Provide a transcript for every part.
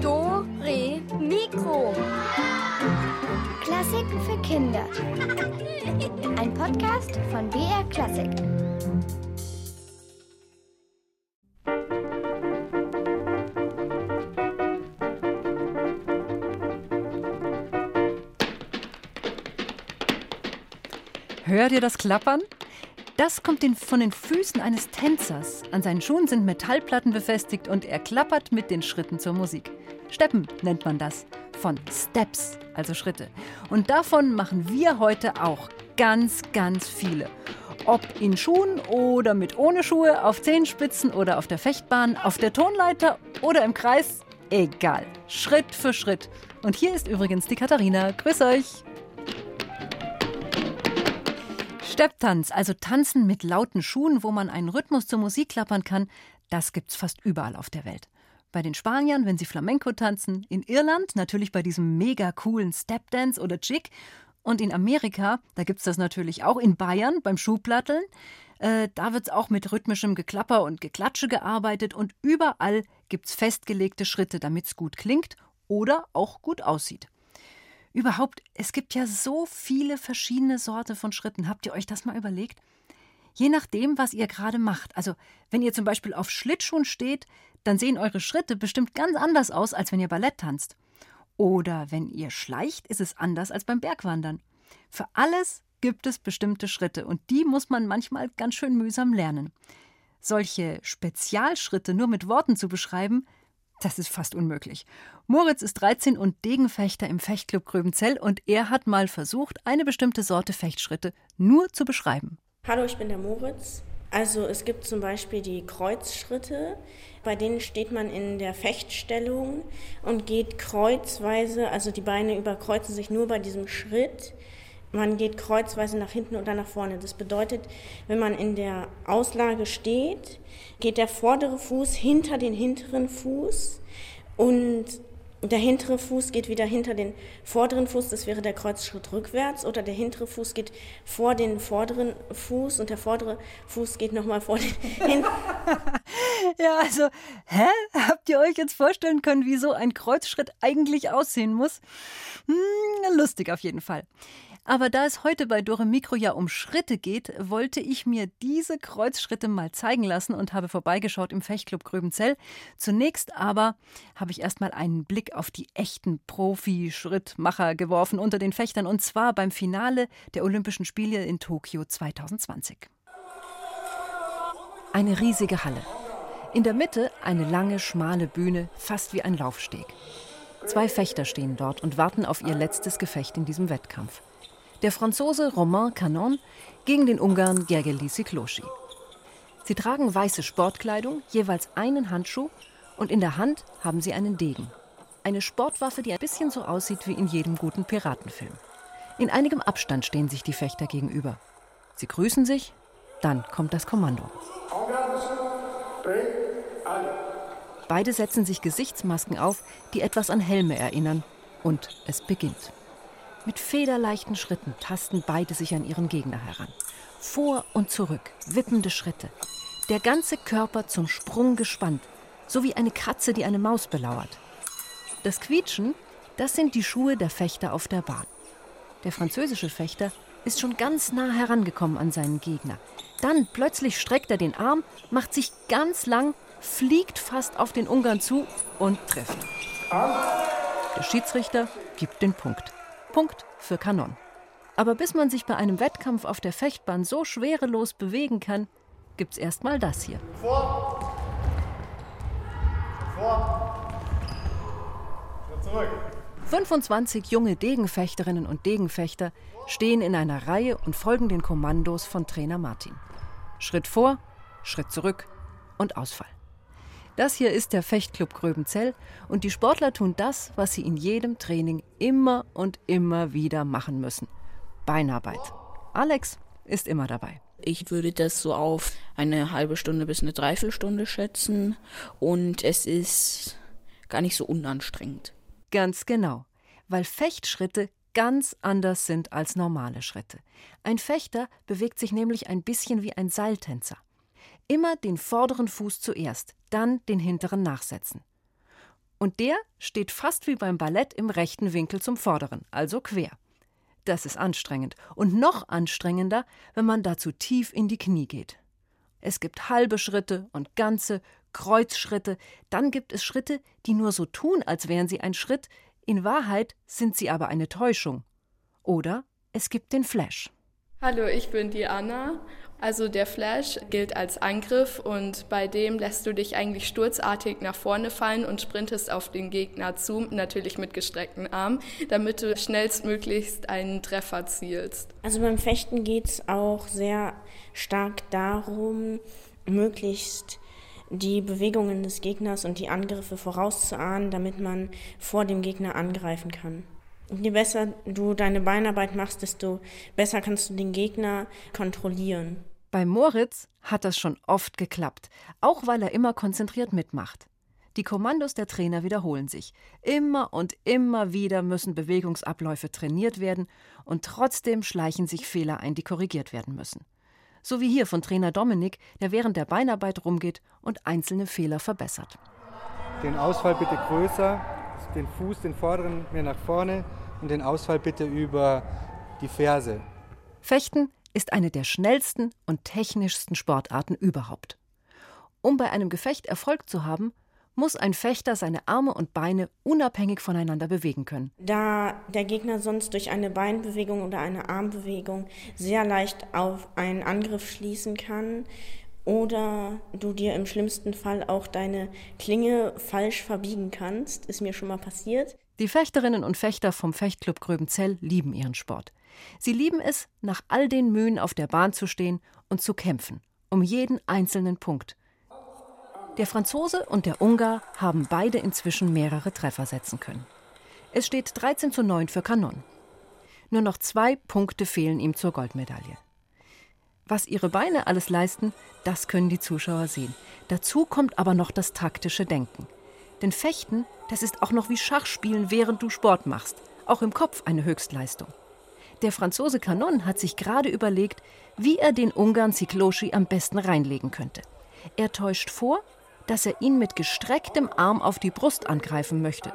Do, Re, Mikro. Klassiken für Kinder. Ein Podcast von BR Klassik. Hört ihr das Klappern? Das kommt den, von den Füßen eines Tänzers. An seinen Schuhen sind Metallplatten befestigt und er klappert mit den Schritten zur Musik. Steppen nennt man das. Von Steps, also Schritte. Und davon machen wir heute auch ganz, ganz viele. Ob in Schuhen oder mit ohne Schuhe, auf Zehenspitzen oder auf der Fechtbahn, auf der Tonleiter oder im Kreis, egal. Schritt für Schritt. Und hier ist übrigens die Katharina. Grüß euch. Stepptanz, also Tanzen mit lauten Schuhen, wo man einen Rhythmus zur Musik klappern kann, das gibt's fast überall auf der Welt. Bei den Spaniern, wenn sie Flamenco tanzen, in Irland natürlich bei diesem mega coolen Stepdance oder Jig und in Amerika, da gibt's das natürlich auch in Bayern beim Schuhplatteln. Äh, da wird's auch mit rhythmischem Geklapper und Geklatsche gearbeitet und überall gibt's festgelegte Schritte, damit's gut klingt oder auch gut aussieht. Überhaupt, es gibt ja so viele verschiedene Sorte von Schritten. Habt ihr euch das mal überlegt? Je nachdem, was ihr gerade macht. Also, wenn ihr zum Beispiel auf Schlittschuhen steht, dann sehen eure Schritte bestimmt ganz anders aus, als wenn ihr Ballett tanzt. Oder wenn ihr schleicht, ist es anders als beim Bergwandern. Für alles gibt es bestimmte Schritte und die muss man manchmal ganz schön mühsam lernen. Solche Spezialschritte nur mit Worten zu beschreiben, das ist fast unmöglich. Moritz ist 13 und Degenfechter im Fechtclub Gröbenzell und er hat mal versucht, eine bestimmte Sorte Fechtschritte nur zu beschreiben. Hallo, ich bin der Moritz. Also es gibt zum Beispiel die Kreuzschritte, bei denen steht man in der Fechtstellung und geht kreuzweise, also die Beine überkreuzen sich nur bei diesem Schritt. Man geht kreuzweise nach hinten oder nach vorne. Das bedeutet, wenn man in der Auslage steht, geht der vordere Fuß hinter den hinteren Fuß und der hintere Fuß geht wieder hinter den vorderen Fuß, das wäre der Kreuzschritt rückwärts, oder der hintere Fuß geht vor den vorderen Fuß und der vordere Fuß geht nochmal vor den hinten. ja, also, hä? Habt ihr euch jetzt vorstellen können, wie so ein Kreuzschritt eigentlich aussehen muss? Hm, lustig auf jeden Fall. Aber da es heute bei Dore Mikro ja um Schritte geht, wollte ich mir diese Kreuzschritte mal zeigen lassen und habe vorbeigeschaut im Fechtclub Gröbenzell. Zunächst aber habe ich erstmal einen Blick auf die echten Profi-Schrittmacher geworfen unter den Fechtern und zwar beim Finale der Olympischen Spiele in Tokio 2020. Eine riesige Halle. In der Mitte eine lange, schmale Bühne, fast wie ein Laufsteg. Zwei Fechter stehen dort und warten auf ihr letztes Gefecht in diesem Wettkampf der Franzose Romain Canon gegen den Ungarn Gergely Sikloshi. Sie tragen weiße Sportkleidung, jeweils einen Handschuh und in der Hand haben sie einen Degen. Eine Sportwaffe, die ein bisschen so aussieht wie in jedem guten Piratenfilm. In einigem Abstand stehen sich die Fechter gegenüber. Sie grüßen sich, dann kommt das Kommando. Beide setzen sich Gesichtsmasken auf, die etwas an Helme erinnern, und es beginnt. Mit federleichten Schritten tasten beide sich an ihren Gegner heran. Vor und zurück, wippende Schritte. Der ganze Körper zum Sprung gespannt, so wie eine Katze, die eine Maus belauert. Das Quietschen, das sind die Schuhe der Fechter auf der Bahn. Der französische Fechter ist schon ganz nah herangekommen an seinen Gegner. Dann plötzlich streckt er den Arm, macht sich ganz lang, fliegt fast auf den Ungarn zu und trifft. Der Schiedsrichter gibt den Punkt. Punkt für Kanon. Aber bis man sich bei einem Wettkampf auf der Fechtbahn so schwerelos bewegen kann, gibt's erst mal das hier. Vor! Vor! Zurück! 25 junge Degenfechterinnen und Degenfechter stehen in einer Reihe und folgen den Kommandos von Trainer Martin. Schritt vor, Schritt zurück und Ausfall. Das hier ist der Fechtclub Gröbenzell und die Sportler tun das, was sie in jedem Training immer und immer wieder machen müssen. Beinarbeit. Alex ist immer dabei. Ich würde das so auf eine halbe Stunde bis eine Dreiviertelstunde schätzen und es ist gar nicht so unanstrengend. Ganz genau, weil Fechtschritte ganz anders sind als normale Schritte. Ein Fechter bewegt sich nämlich ein bisschen wie ein Seiltänzer. Immer den vorderen Fuß zuerst, dann den hinteren nachsetzen. Und der steht fast wie beim Ballett im rechten Winkel zum vorderen, also quer. Das ist anstrengend und noch anstrengender, wenn man dazu tief in die Knie geht. Es gibt halbe Schritte und ganze Kreuzschritte, dann gibt es Schritte, die nur so tun, als wären sie ein Schritt, in Wahrheit sind sie aber eine Täuschung. Oder es gibt den Flash. Hallo, ich bin die Anna also der Flash gilt als Angriff und bei dem lässt du dich eigentlich sturzartig nach vorne fallen und sprintest auf den Gegner zu, natürlich mit gestreckten Armen, damit du schnellstmöglichst einen Treffer zielst. Also beim Fechten geht es auch sehr stark darum, möglichst die Bewegungen des Gegners und die Angriffe vorauszuahnen, damit man vor dem Gegner angreifen kann. Je besser du deine Beinarbeit machst, desto besser kannst du den Gegner kontrollieren. Bei Moritz hat das schon oft geklappt, auch weil er immer konzentriert mitmacht. Die Kommandos der Trainer wiederholen sich. Immer und immer wieder müssen Bewegungsabläufe trainiert werden und trotzdem schleichen sich Fehler ein, die korrigiert werden müssen. So wie hier von Trainer Dominik, der während der Beinarbeit rumgeht und einzelne Fehler verbessert. Den Ausfall bitte größer, den Fuß, den vorderen mehr nach vorne und den Ausfall bitte über die Ferse. Fechten ist eine der schnellsten und technischsten Sportarten überhaupt. Um bei einem Gefecht Erfolg zu haben, muss ein Fechter seine Arme und Beine unabhängig voneinander bewegen können. Da der Gegner sonst durch eine Beinbewegung oder eine Armbewegung sehr leicht auf einen Angriff schließen kann oder du dir im schlimmsten Fall auch deine Klinge falsch verbiegen kannst, ist mir schon mal passiert. Die Fechterinnen und Fechter vom Fechtclub Gröbenzell lieben ihren Sport. Sie lieben es, nach all den Mühen auf der Bahn zu stehen und zu kämpfen, um jeden einzelnen Punkt. Der Franzose und der Ungar haben beide inzwischen mehrere Treffer setzen können. Es steht 13 zu 9 für Kanon. Nur noch zwei Punkte fehlen ihm zur Goldmedaille. Was ihre Beine alles leisten, das können die Zuschauer sehen. Dazu kommt aber noch das taktische Denken. Denn Fechten, das ist auch noch wie Schachspielen, während du Sport machst. Auch im Kopf eine Höchstleistung. Der Franzose Kanon hat sich gerade überlegt, wie er den Ungarn Zikloschi am besten reinlegen könnte. Er täuscht vor, dass er ihn mit gestrecktem Arm auf die Brust angreifen möchte.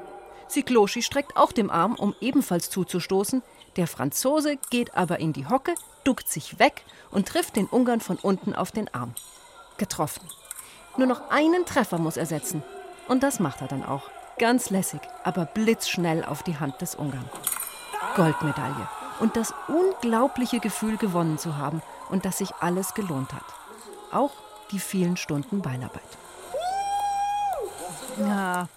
Zikloschi streckt auch den Arm, um ebenfalls zuzustoßen. Der Franzose geht aber in die Hocke, duckt sich weg und trifft den Ungarn von unten auf den Arm. Getroffen. Nur noch einen Treffer muss er setzen. Und das macht er dann auch. Ganz lässig, aber blitzschnell auf die Hand des Ungarn. Goldmedaille und das unglaubliche Gefühl gewonnen zu haben und dass sich alles gelohnt hat. Auch die vielen Stunden Beinarbeit. Ja,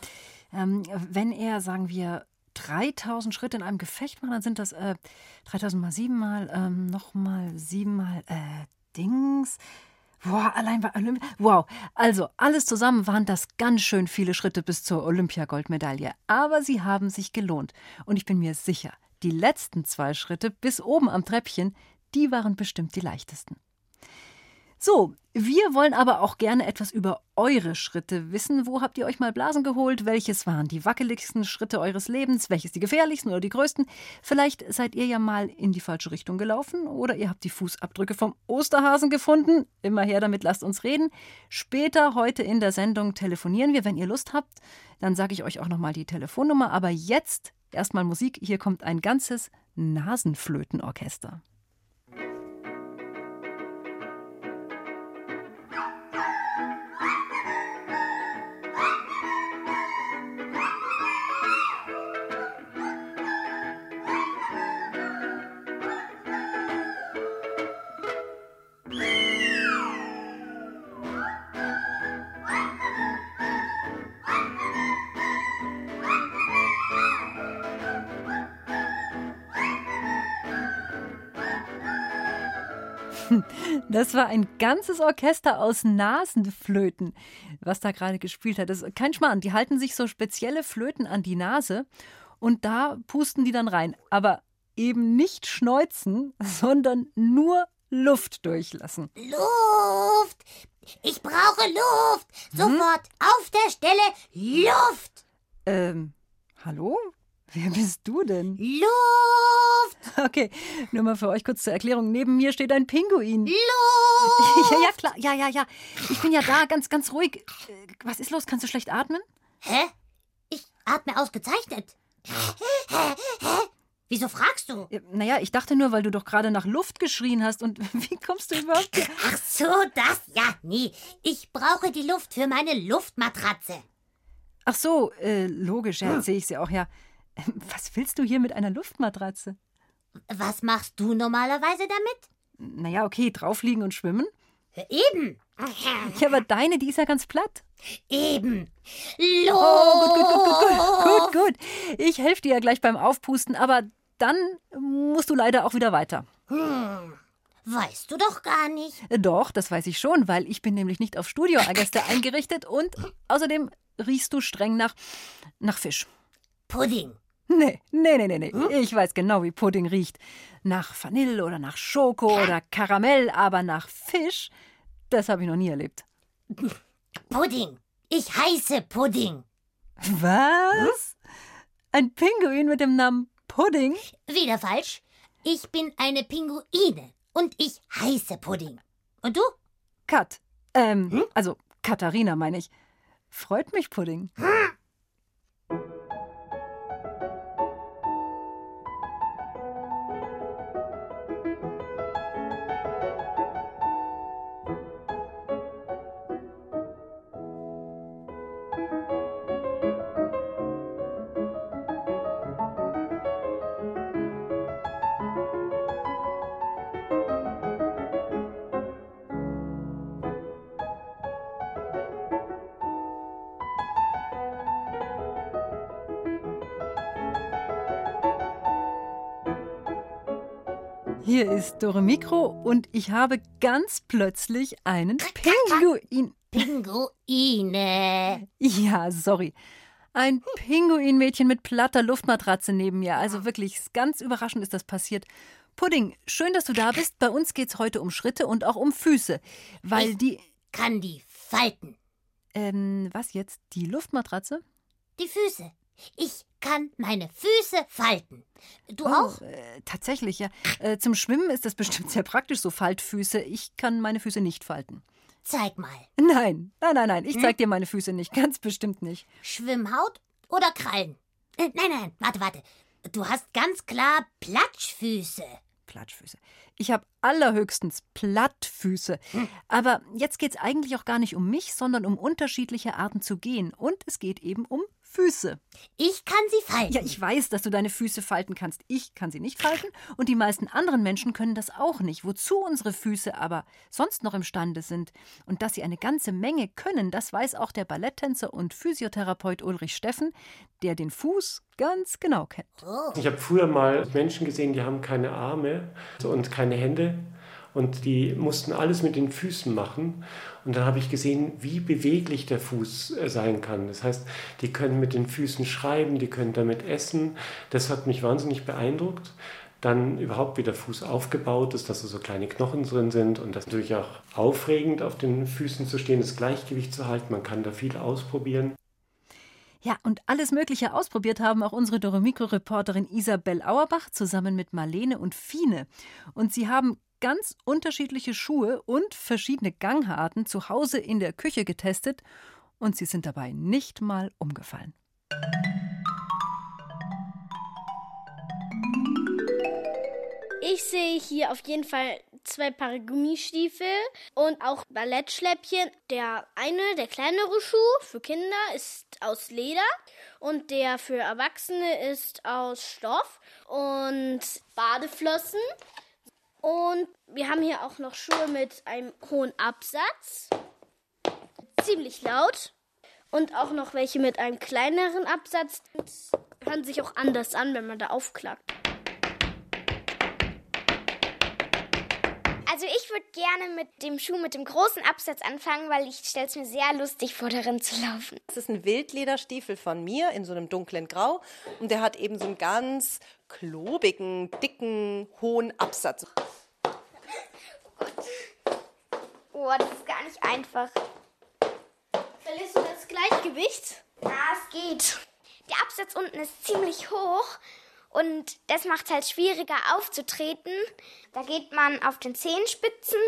ähm, wenn er, sagen wir, 3000 Schritte in einem Gefecht macht, dann sind das äh, 3000 mal 7 mal, ähm, nochmal 7 mal äh, Dings. Boah, allein bei Olympia. Wow. Also, alles zusammen waren das ganz schön viele Schritte bis zur Olympiagoldmedaille. Aber sie haben sich gelohnt. Und ich bin mir sicher, die letzten zwei Schritte bis oben am Treppchen, die waren bestimmt die leichtesten. So, wir wollen aber auch gerne etwas über eure Schritte wissen. Wo habt ihr euch mal Blasen geholt? Welches waren die wackeligsten Schritte eures Lebens? Welches die gefährlichsten oder die größten? Vielleicht seid ihr ja mal in die falsche Richtung gelaufen oder ihr habt die Fußabdrücke vom Osterhasen gefunden. Immer her damit, lasst uns reden. Später heute in der Sendung telefonieren wir, wenn ihr Lust habt. Dann sage ich euch auch nochmal die Telefonnummer. Aber jetzt Erstmal Musik, hier kommt ein ganzes Nasenflötenorchester. Das war ein ganzes Orchester aus Nasenflöten, was da gerade gespielt hat. Das ist kein Schmarrn. Die halten sich so spezielle Flöten an die Nase und da pusten die dann rein. Aber eben nicht schneuzen, sondern nur Luft durchlassen. Luft! Ich brauche Luft! Sofort hm? auf der Stelle Luft! Ähm, hallo? Wer bist du denn? Luft! Okay, nur mal für euch kurz zur Erklärung. Neben mir steht ein Pinguin. Luft! Ja, ja, klar. Ja, ja, ja. Ich bin ja da, ganz, ganz ruhig. Äh, Was ist los? Kannst du schlecht atmen? Hä? Ich atme ausgezeichnet. Hä? Hä? Wieso fragst du? Naja, ich dachte nur, weil du doch gerade nach Luft geschrien hast. Und wie kommst du überhaupt? hier? Ach so, das? Ja, nee. Ich brauche die Luft für meine Luftmatratze. Ach so, äh, logisch, ja, jetzt sehe ich sie auch, ja. Was willst du hier mit einer Luftmatratze? Was machst du normalerweise damit? Naja, okay, draufliegen und schwimmen. Eben. Ja, aber deine, die ist ja ganz platt. Eben. Oh, gut, gut, gut, gut, gut, gut, gut. Ich helfe dir ja gleich beim Aufpusten, aber dann musst du leider auch wieder weiter. Weißt du doch gar nicht. Äh, Doch, das weiß ich schon, weil ich bin nämlich nicht auf Studioorchester eingerichtet und außerdem riechst du streng nach, nach Fisch. Pudding. Nee, nee, nee, nee, nee. Ich weiß genau, wie Pudding riecht. Nach Vanille oder nach Schoko oder Karamell, aber nach Fisch, das habe ich noch nie erlebt. Pudding. Ich heiße Pudding. Was? Ein Pinguin mit dem Namen Pudding? Wieder falsch. Ich bin eine Pinguine und ich heiße Pudding. Und du? Kat. Ähm, also Katharina meine ich. Freut mich, Pudding. Hier ist Dore Mikro und ich habe ganz plötzlich einen Pinguin. Pinguine. Ja, sorry. Ein Pinguinmädchen mit platter Luftmatratze neben mir. Also wirklich, ganz überraschend ist das passiert. Pudding, schön, dass du da bist. Bei uns geht's heute um Schritte und auch um Füße. Weil die. Kann die falten. Ähm, was jetzt? Die Luftmatratze? Die Füße. Ich kann meine Füße falten. Du auch? Oh, äh, tatsächlich, ja. Äh, zum Schwimmen ist das bestimmt sehr praktisch, so Faltfüße. Ich kann meine Füße nicht falten. Zeig mal. Nein, nein, nein, nein. Ich zeig dir meine Füße nicht. Ganz bestimmt nicht. Schwimmhaut oder Krallen? Äh, nein, nein, warte, warte. Du hast ganz klar Platschfüße. Platschfüße. Ich habe allerhöchstens Plattfüße. Aber jetzt geht's eigentlich auch gar nicht um mich, sondern um unterschiedliche Arten zu gehen. Und es geht eben um Füße. Ich kann sie falten. Ja, ich weiß, dass du deine Füße falten kannst. Ich kann sie nicht falten und die meisten anderen Menschen können das auch nicht. Wozu unsere Füße aber sonst noch imstande sind und dass sie eine ganze Menge können, das weiß auch der Balletttänzer und Physiotherapeut Ulrich Steffen, der den Fuß ganz genau kennt. Ich habe früher mal Menschen gesehen, die haben keine Arme und keine Hände und die mussten alles mit den Füßen machen. Und dann habe ich gesehen, wie beweglich der Fuß äh, sein kann. Das heißt, die können mit den Füßen schreiben, die können damit essen. Das hat mich wahnsinnig beeindruckt. Dann überhaupt, wie der Fuß aufgebaut ist, dass da so kleine Knochen drin sind und das ist natürlich auch aufregend, auf den Füßen zu stehen, das Gleichgewicht zu halten. Man kann da viel ausprobieren. Ja, und alles Mögliche ausprobiert haben auch unsere Doremikro-Reporterin Isabel Auerbach zusammen mit Marlene und Fine. Und sie haben ganz unterschiedliche Schuhe und verschiedene Gangarten zu Hause in der Küche getestet und sie sind dabei nicht mal umgefallen. Ich sehe hier auf jeden Fall zwei Paar Gummistiefel und auch Ballettschläppchen. Der eine, der kleinere Schuh für Kinder ist aus Leder und der für Erwachsene ist aus Stoff und Badeflossen. Und wir haben hier auch noch Schuhe mit einem hohen Absatz. Ziemlich laut. Und auch noch welche mit einem kleineren Absatz. Und hören sich auch anders an, wenn man da aufklackt. Also ich würde gerne mit dem Schuh mit dem großen Absatz anfangen, weil ich stelle es mir sehr lustig vor, darin zu laufen. Das ist ein Wildlederstiefel von mir in so einem dunklen Grau und der hat eben so einen ganz klobigen, dicken, hohen Absatz. Oh, das ist gar nicht einfach. Verlierst du das Gleichgewicht? Ja, es geht. Der Absatz unten ist ziemlich hoch und das macht es halt schwieriger aufzutreten. Da geht man auf den Zehenspitzen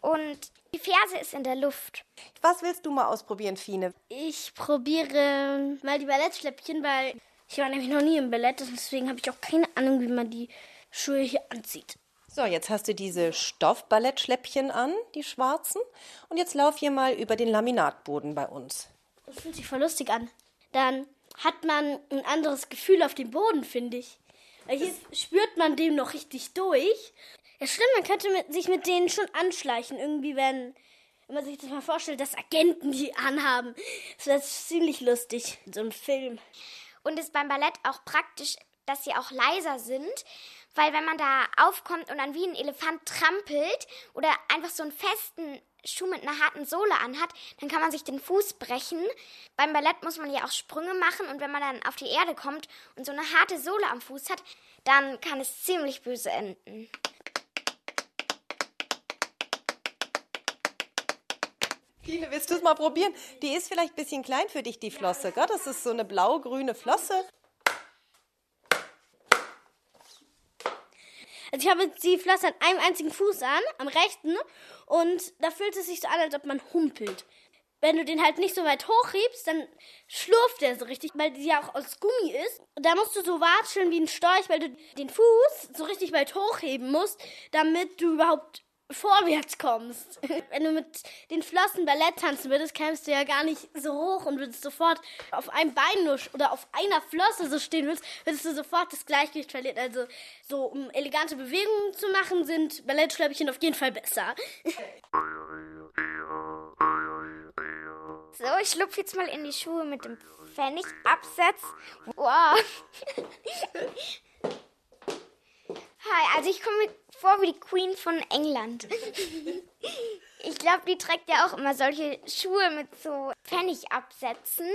und die Ferse ist in der Luft. Was willst du mal ausprobieren, Fine? Ich probiere mal die Ballettschläppchen, weil ich war nämlich noch nie im Ballett, deswegen habe ich auch keine Ahnung, wie man die Schuhe hier anzieht. So, jetzt hast du diese Stoffballettschläppchen an, die schwarzen. Und jetzt lauf hier mal über den Laminatboden bei uns. Das fühlt sich voll lustig an. Dann hat man ein anderes Gefühl auf dem Boden, finde ich. Weil hier spürt man dem noch richtig durch. Ja, stimmt, man könnte mit, sich mit denen schon anschleichen. Irgendwie, wenn, wenn man sich das mal vorstellt, dass Agenten die anhaben. Das wäre ziemlich lustig. So ein Film. Und ist beim Ballett auch praktisch, dass sie auch leiser sind, weil wenn man da aufkommt und dann wie ein Elefant trampelt oder einfach so einen festen Schuh mit einer harten Sohle anhat, dann kann man sich den Fuß brechen. Beim Ballett muss man ja auch Sprünge machen und wenn man dann auf die Erde kommt und so eine harte Sohle am Fuß hat, dann kann es ziemlich böse enden. Fine, willst du es mal probieren? Die ist vielleicht ein bisschen klein für dich, die Flosse. Gell? Das ist so eine blau-grüne Flosse. Also ich habe die Flosse an einem einzigen Fuß an, am rechten, und da fühlt es sich so an, als ob man humpelt. Wenn du den halt nicht so weit hochhebst, dann schlurft der so richtig, weil die ja auch aus Gummi ist. Und da musst du so watscheln wie ein Storch, weil du den Fuß so richtig weit hochheben musst, damit du überhaupt vorwärts kommst. Wenn du mit den Flossen Ballett tanzen würdest, kämst du ja gar nicht so hoch und würdest sofort auf einem Bein nur oder auf einer Flosse so stehen willst, würdest du sofort das Gleichgewicht verlieren. Also so um elegante Bewegungen zu machen, sind Ballettschläppchen auf jeden Fall besser. So, ich schlupfe jetzt mal in die Schuhe mit dem Pfennigabsatz. Wow. Hi, also ich komme mir vor wie die Queen von England. Ich glaube, die trägt ja auch immer solche Schuhe mit so Pfennigabsätzen.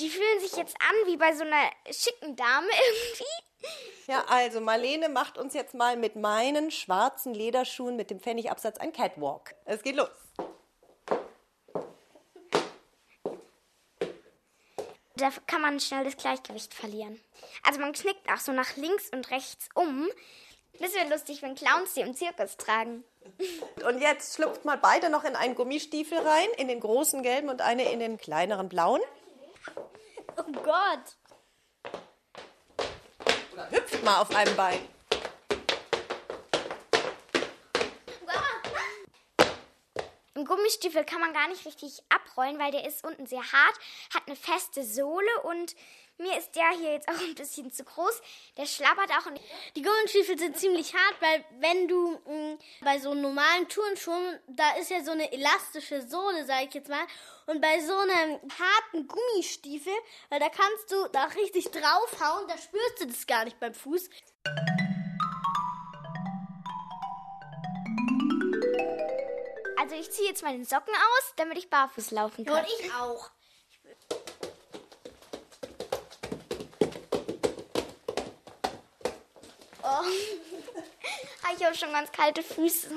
Die fühlen sich jetzt an wie bei so einer schicken Dame irgendwie. Ja, also Marlene macht uns jetzt mal mit meinen schwarzen Lederschuhen mit dem Pfennigabsatz ein Catwalk. Es geht los. Da kann man schnell das Gleichgewicht verlieren. Also man knickt auch so nach links und rechts um. Das wäre lustig, wenn Clowns die im Zirkus tragen. Und jetzt schlüpft mal beide noch in einen Gummistiefel rein, in den großen gelben und eine in den kleineren blauen. Oh Gott. Hüpft mal auf einem Bein. Im Gummistiefel kann man gar nicht richtig abrollen, weil der ist unten sehr hart, hat eine feste Sohle und mir ist der hier jetzt auch ein bisschen zu groß. Der schlappert auch. Und Die Gummistiefel sind ziemlich hart, weil wenn du mh, bei so normalen Turnschuhen, da ist ja so eine elastische Sohle, sag ich jetzt mal. Und bei so einem harten Gummistiefel, weil da kannst du da richtig draufhauen, da spürst du das gar nicht beim Fuß. Also ich ziehe jetzt meine Socken aus, damit ich barfuß laufen kann. Und ich auch. Ich habe schon ganz kalte Füße.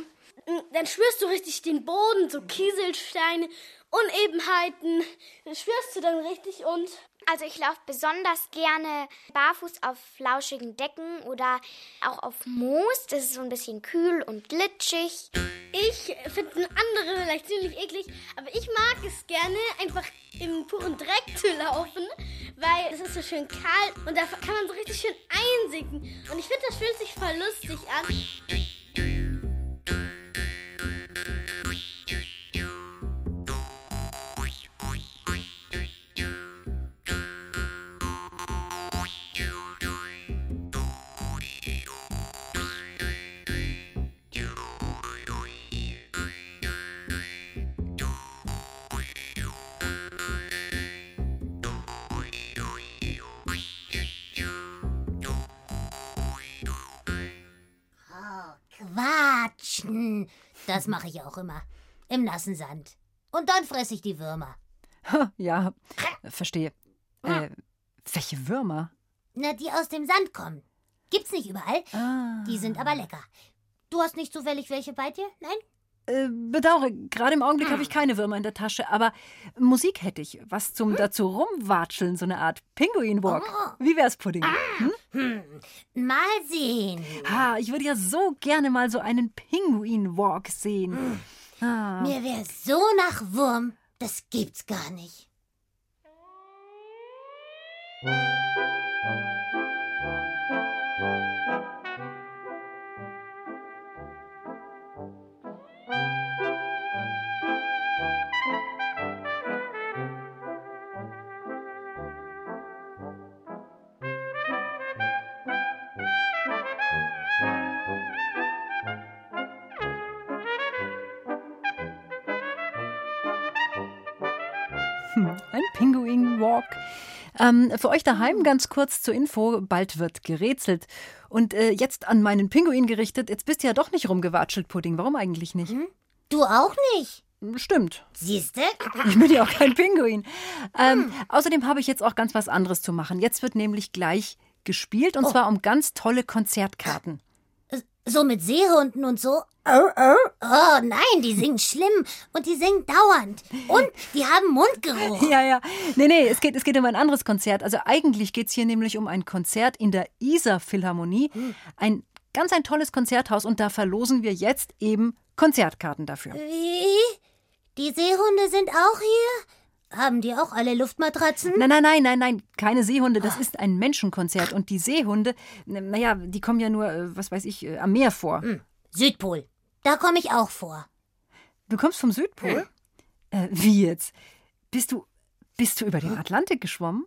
Dann spürst du richtig den Boden, so Kieselsteine, Unebenheiten. Das spürst du dann richtig und Also ich laufe besonders gerne barfuß auf flauschigen Decken oder auch auf Moos. Das ist so ein bisschen kühl und glitschig. Ich finde andere vielleicht ziemlich eklig, aber ich mag es gerne, einfach im puren Dreck zu laufen, weil es ist so schön kalt und da kann man so richtig schön einsinken. Und ich finde, das fühlt sich voll lustig an. Das mache ich auch immer. Im nassen Sand. Und dann fresse ich die Würmer. ja, verstehe. Äh, welche Würmer? Na, die aus dem Sand kommen. Gibt's nicht überall. Ah. Die sind aber lecker. Du hast nicht zufällig welche bei dir? Nein? Äh, bedauere, gerade im Augenblick habe ich keine Würmer in der Tasche, aber Musik hätte ich. Was zum dazu rumwatscheln, so eine Art Pinguin-Walk. Wie wär's, Pudding? Hm? Hm. Mal sehen. Ha, ich würde ja so gerne mal so einen Pinguin-Walk sehen. Ah. Mir wäre so nach Wurm, das gibt's gar nicht. Pinguin-Walk. Ähm, für euch daheim ganz kurz zur Info, bald wird gerätselt. Und äh, jetzt an meinen Pinguin gerichtet, jetzt bist du ja doch nicht rumgewatschelt, Pudding. Warum eigentlich nicht? Hm? Du auch nicht? Stimmt. Siehste? Ich bin ja auch kein Pinguin. Ähm, hm. Außerdem habe ich jetzt auch ganz was anderes zu machen. Jetzt wird nämlich gleich gespielt und oh. zwar um ganz tolle Konzertkarten. So mit Seehunden und so? Oh, oh. oh nein, die singen schlimm und die singen dauernd. Und die haben Mundgeruch. Ja, ja. Nee, nee, es geht, es geht um ein anderes Konzert. Also eigentlich geht es hier nämlich um ein Konzert in der Isar Philharmonie. Hm. Ein ganz ein tolles Konzerthaus und da verlosen wir jetzt eben Konzertkarten dafür. Wie? Die Seehunde sind auch hier? Haben die auch alle Luftmatratzen? Nein, nein, nein, nein, nein, keine Seehunde. Das ist ein Menschenkonzert. Und die Seehunde, naja, die kommen ja nur, äh, was weiß ich, äh, am Meer vor. Hm. Südpol. Da komme ich auch vor. Du kommst vom Südpol? Hm. Äh, wie jetzt? Bist du, bist du über den Atlantik geschwommen?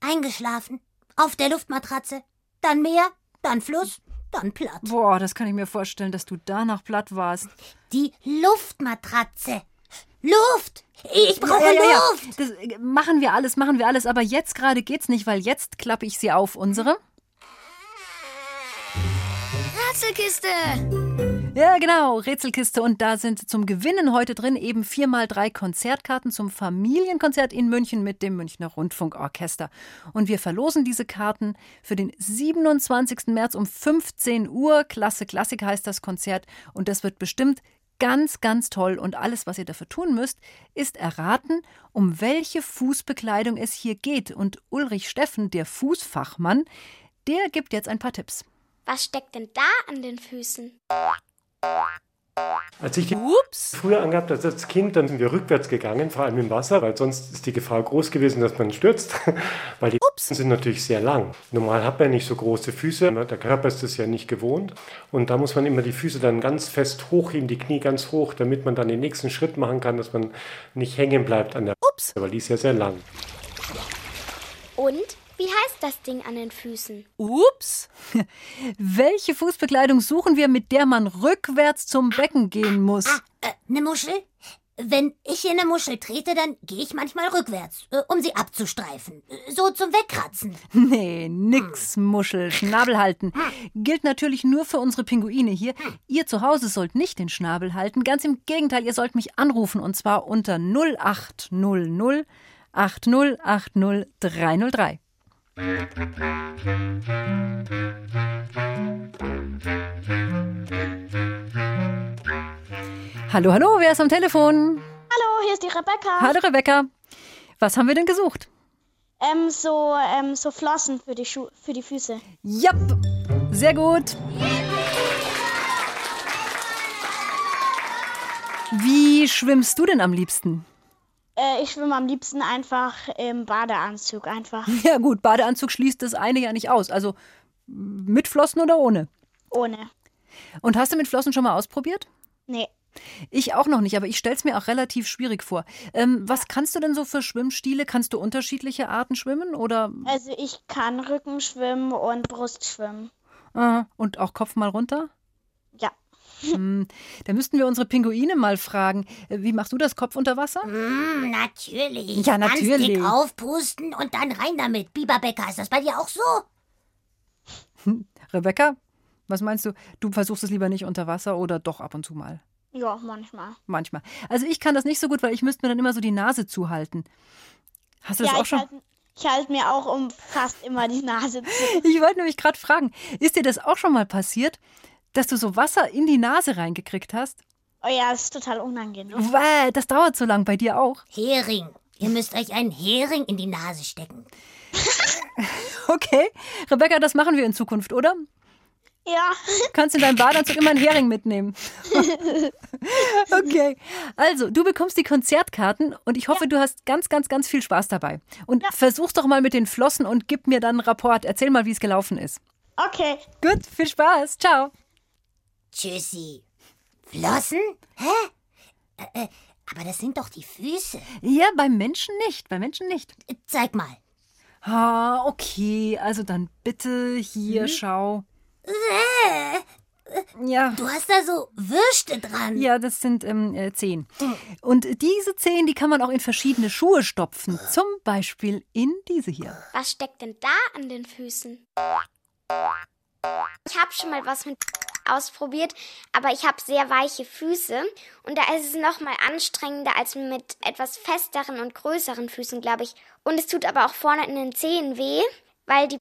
Eingeschlafen. Auf der Luftmatratze. Dann Meer, dann Fluss, dann platt. Boah, das kann ich mir vorstellen, dass du danach platt warst. Die Luftmatratze. Luft! Ich brauche ja, ja, ja, Luft! Das äh, machen wir alles, machen wir alles. Aber jetzt gerade geht's nicht, weil jetzt klappe ich sie auf. Unsere? Rätselkiste! Ja, genau, Rätselkiste. Und da sind zum Gewinnen heute drin eben viermal drei Konzertkarten zum Familienkonzert in München mit dem Münchner Rundfunkorchester. Und wir verlosen diese Karten für den 27. März um 15 Uhr. Klasse Klassik heißt das Konzert. Und das wird bestimmt ganz, ganz toll. Und alles, was ihr dafür tun müsst, ist erraten, um welche Fußbekleidung es hier geht. Und Ulrich Steffen, der Fußfachmann, der gibt jetzt ein paar Tipps. Was steckt denn da an den Füßen? Als ich Ups. früher angehabt als als Kind, dann sind wir rückwärts gegangen, vor allem im Wasser, weil sonst ist die Gefahr groß gewesen, dass man stürzt, weil die Ups. sind natürlich sehr lang. Normal hat man nicht so große Füße, der Körper ist das ja nicht gewohnt und da muss man immer die Füße dann ganz fest hochheben, die Knie ganz hoch, damit man dann den nächsten Schritt machen kann, dass man nicht hängen bleibt an der Ups, weil die ist ja sehr lang. Und wie heißt das Ding an den Füßen? Ups! Welche Fußbekleidung suchen wir, mit der man rückwärts zum Becken gehen muss? Ah, äh, eine Muschel? Wenn ich in eine Muschel trete, dann gehe ich manchmal rückwärts, äh, um sie abzustreifen. So zum Wegkratzen. Nee, nix hm. Muschel, Schnabel halten. Hm. Gilt natürlich nur für unsere Pinguine hier. Hm. Ihr zu Hause sollt nicht den Schnabel halten. Ganz im Gegenteil, ihr sollt mich anrufen und zwar unter 0800 8080 303. Hallo, hallo, wer ist am Telefon? Hallo, hier ist die Rebecca. Hallo, Rebecca. Was haben wir denn gesucht? Ähm, so, ähm, so Flossen für die, Schu für die Füße. Ja, sehr gut. Wie schwimmst du denn am liebsten? Äh, ich schwimme am liebsten einfach im Badeanzug einfach. Ja gut, Badeanzug schließt das eine ja nicht aus. Also mit Flossen oder ohne? Ohne. Und hast du mit Flossen schon mal ausprobiert? Nee. Ich auch noch nicht, aber ich stelle es mir auch relativ schwierig vor. Ähm, was kannst du denn so für Schwimmstile? Kannst du unterschiedliche Arten schwimmen oder? Also ich kann Rücken schwimmen und Brust schwimmen. Aha. Und auch Kopf mal runter? Hm, da müssten wir unsere Pinguine mal fragen. Wie machst du das Kopf unter Wasser? Mm, natürlich. Ja, natürlich. Ganz dick aufpusten und dann rein damit. Biberbecker, ist das bei dir auch so? Hm, Rebecca, was meinst du? Du versuchst es lieber nicht unter Wasser oder doch ab und zu mal? Ja, manchmal. Manchmal. Also ich kann das nicht so gut, weil ich müsste mir dann immer so die Nase zuhalten. Hast du ja, das auch schon? Halt, ich halte mir auch um fast immer die Nase zu. Ich wollte nämlich gerade fragen, ist dir das auch schon mal passiert, dass du so Wasser in die Nase reingekriegt hast? Oh ja, das ist total unangenehm. Wäh, das dauert so lang bei dir auch. Hering. Ihr müsst euch einen Hering in die Nase stecken. Okay. Rebecca, das machen wir in Zukunft, oder? Ja. Du kannst in deinem Badeanzug immer einen Hering mitnehmen. okay. Also, du bekommst die Konzertkarten und ich hoffe, du hast ganz, ganz, ganz viel Spaß dabei. Und versuch's doch mal mit den Flossen und gib mir dann einen Rapport. Erzähl mal, wie es gelaufen ist. Okay. Gut, viel Spaß. Ciao. Tschüssi. Flossen? Hä? Äh, äh, aber das sind doch die Füße. Ja, beim Menschen nicht. Beim Menschen nicht. Zeig mal. Ah, okay. Also dann bitte hier, schau. Äh, Ja. Du hast da so Würste dran. Ja, das sind ähm, äh, Zehen. Und diese Zehen, die kann man auch in verschiedene Schuhe stopfen. Zum Beispiel in diese hier. Was steckt denn da an den Füßen? Ich habe schon mal was mit ausprobiert, aber ich habe sehr weiche Füße und da ist es noch mal anstrengender als mit etwas festeren und größeren Füßen, glaube ich. Und es tut aber auch vorne in den Zehen weh, weil die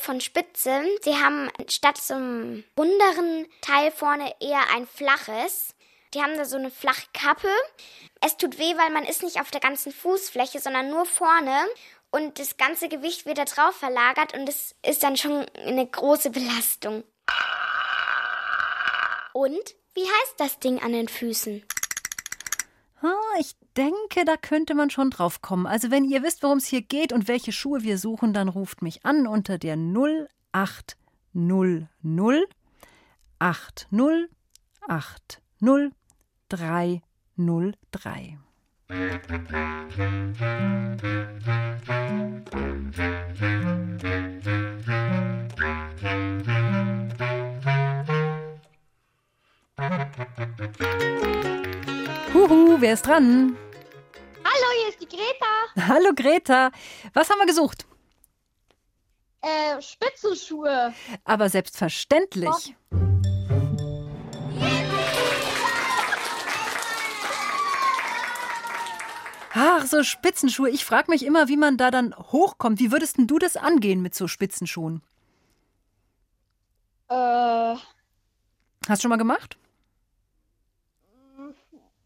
von Spitze, sie haben statt so einem runderen Teil vorne eher ein flaches. Die haben da so eine flache Kappe. Es tut weh, weil man ist nicht auf der ganzen Fußfläche, sondern nur vorne. Und das ganze Gewicht wird da drauf verlagert und es ist dann schon eine große Belastung. Und wie heißt das Ding an den Füßen? Ah, ich denke, da könnte man schon drauf kommen. Also wenn ihr wisst, worum es hier geht und welche Schuhe wir suchen, dann ruft mich an unter der 0800 80 80 303. Huhu, wer ist dran? Hallo, hier ist die Greta. Hallo Greta. Was haben wir gesucht? Äh, Spitzenschuhe. Aber selbstverständlich. Ach, so Spitzenschuhe. Ich frage mich immer, wie man da dann hochkommt. Wie würdest denn du das angehen mit so Spitzenschuhen? Äh, Hast du schon mal gemacht?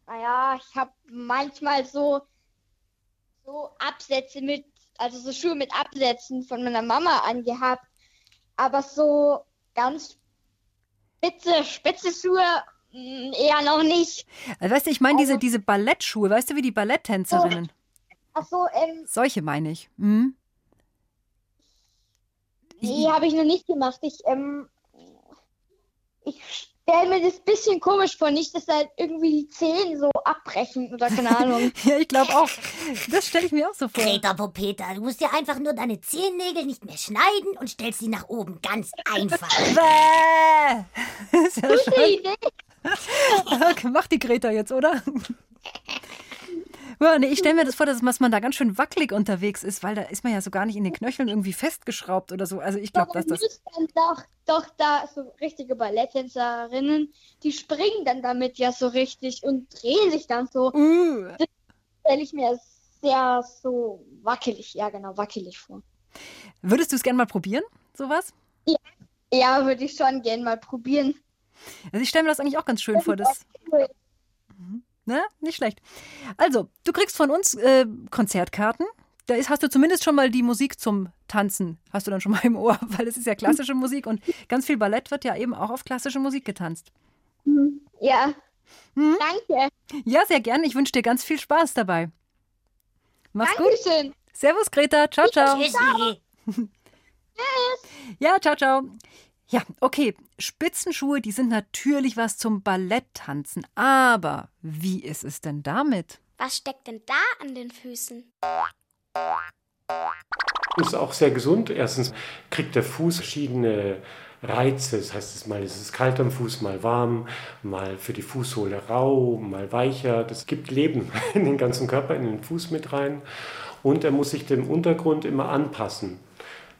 naja, ich habe manchmal so, so Absätze mit, also so Schuhe mit Absätzen von meiner Mama angehabt. Aber so ganz spitze, spitze Schuhe eher noch nicht. Also, weißt du, ich meine diese, diese Ballettschuhe. Weißt du, wie die Balletttänzerinnen? Ach so, ähm, Solche meine ich. Mhm. nee, habe ich noch nicht gemacht. Ich, ähm, ich stelle mir das bisschen komisch vor, nicht, dass halt irgendwie die Zehen so abbrechen oder keine Ahnung. Ja, ich glaube auch. Das stelle ich mir auch so vor. Greta Popeta, du musst dir einfach nur deine Zehennägel nicht mehr schneiden und stellst sie nach oben. Ganz einfach. Bäh. Ist ja Gute schon- Idee. Okay, Mach die Greta jetzt, oder? Ja, nee, ich stelle mir das vor, dass man da ganz schön wackelig unterwegs ist, weil da ist man ja so gar nicht in den Knöcheln irgendwie festgeschraubt oder so. Also ich glaube, dass das. dann doch, doch da so richtige Balletttänzerinnen, die springen dann damit ja so richtig und drehen sich dann so. Uh. Das stelle ich mir sehr so wackelig, ja genau, wackelig vor. Würdest du es gerne mal probieren, sowas? Ja, würde ich schon gern mal probieren. Also ich stelle mir das eigentlich auch ganz schön vor. Das, ne? Nicht schlecht. Also, du kriegst von uns äh, Konzertkarten. Da ist, hast du zumindest schon mal die Musik zum Tanzen, hast du dann schon mal im Ohr, weil es ist ja klassische Musik und ganz viel Ballett wird ja eben auch auf klassische Musik getanzt. Ja. Hm? Danke. Ja, sehr gerne. Ich wünsche dir ganz viel Spaß dabei. Mach's gut. Dankeschön. Servus, Greta. Ciao, ciao. Tschüssi. Ja, ciao, ciao. Ja, okay. Spitzenschuhe, die sind natürlich was zum Balletttanzen. Aber wie ist es denn damit? Was steckt denn da an den Füßen? Ist auch sehr gesund. Erstens kriegt der Fuß verschiedene Reize. Das heißt, es mal ist es kalt am Fuß, mal warm, mal für die Fußsohle rau, mal weicher. Das gibt Leben in den ganzen Körper, in den Fuß mit rein. Und er muss sich dem Untergrund immer anpassen.